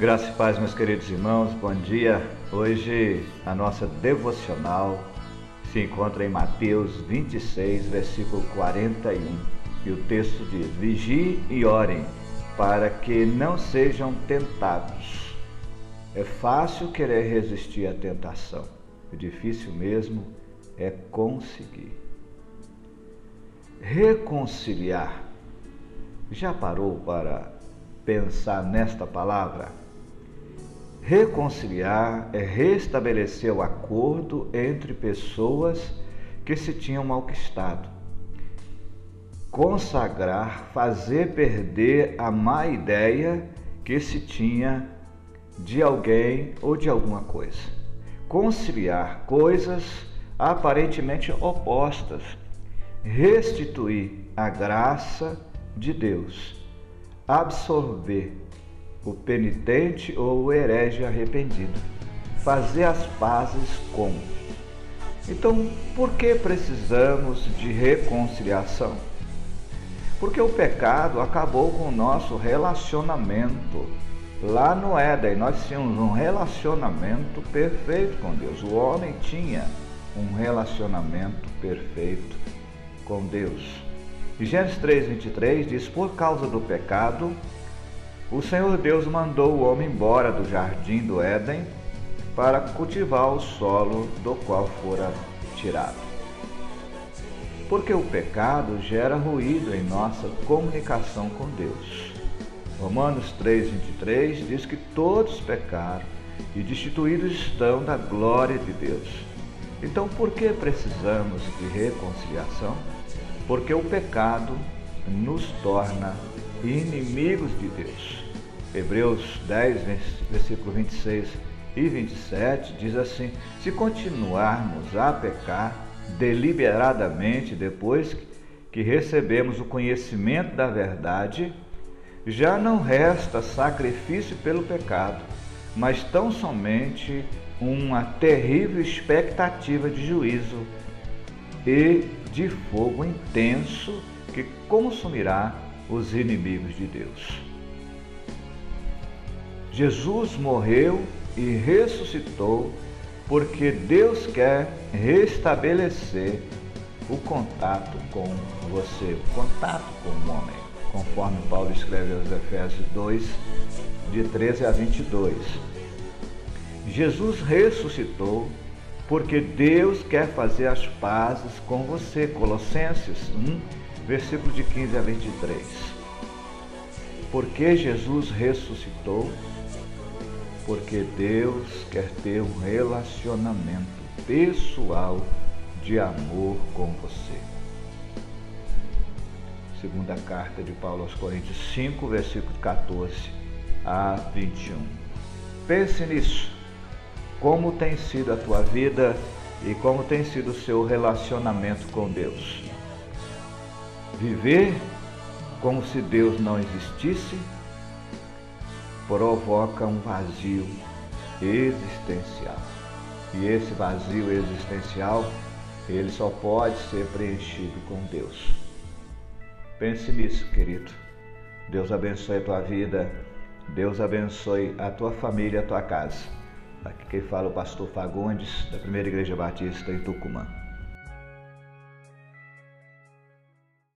Graça e paz, meus queridos irmãos, bom dia. Hoje a nossa devocional se encontra em Mateus 26, versículo 41. E o texto diz: Vigiem e orem para que não sejam tentados. É fácil querer resistir à tentação, o difícil mesmo é conseguir. Reconciliar. Já parou para pensar nesta palavra? Reconciliar é restabelecer o acordo entre pessoas que se tinham malquistado. Consagrar, fazer perder a má ideia que se tinha de alguém ou de alguma coisa. Conciliar coisas aparentemente opostas. Restituir a graça de Deus. Absorver o penitente ou o herege arrependido. Fazer as pazes com. Então, por que precisamos de reconciliação? Porque o pecado acabou com o nosso relacionamento. Lá no Éden, nós tínhamos um relacionamento perfeito com Deus. O homem tinha um relacionamento perfeito com Deus. Gênesis 3, 23 diz: Por causa do pecado, o Senhor Deus mandou o homem embora do jardim do Éden para cultivar o solo do qual fora tirado. Porque o pecado gera ruído em nossa comunicação com Deus. Romanos 3,23 diz que todos pecaram e destituídos estão da glória de Deus. Então, por que precisamos de reconciliação? Porque o pecado nos torna inimigos de Deus. Hebreus 10, versículo 26 e 27 diz assim: Se continuarmos a pecar deliberadamente depois que recebemos o conhecimento da verdade, já não resta sacrifício pelo pecado, mas tão somente uma terrível expectativa de juízo e de fogo intenso que consumirá os inimigos de Deus. Jesus morreu e ressuscitou porque Deus quer restabelecer o contato com você, o contato com o homem, conforme Paulo escreve aos Efésios 2, de 13 a 22. Jesus ressuscitou porque Deus quer fazer as pazes com você. Colossenses 1, versículo de 15 a 23. Porque Jesus ressuscitou? Porque Deus quer ter um relacionamento pessoal de amor com você. Segunda carta de Paulo aos Coríntios 5, versículo 14 a 21. Pense nisso como tem sido a tua vida e como tem sido o seu relacionamento com Deus. Viver como se Deus não existisse provoca um vazio existencial. E esse vazio existencial, ele só pode ser preenchido com Deus. Pense nisso, querido. Deus abençoe a tua vida. Deus abençoe a tua família, a tua casa. Aqui quem fala é o pastor Fagundes, da Primeira Igreja Batista em Tucumã.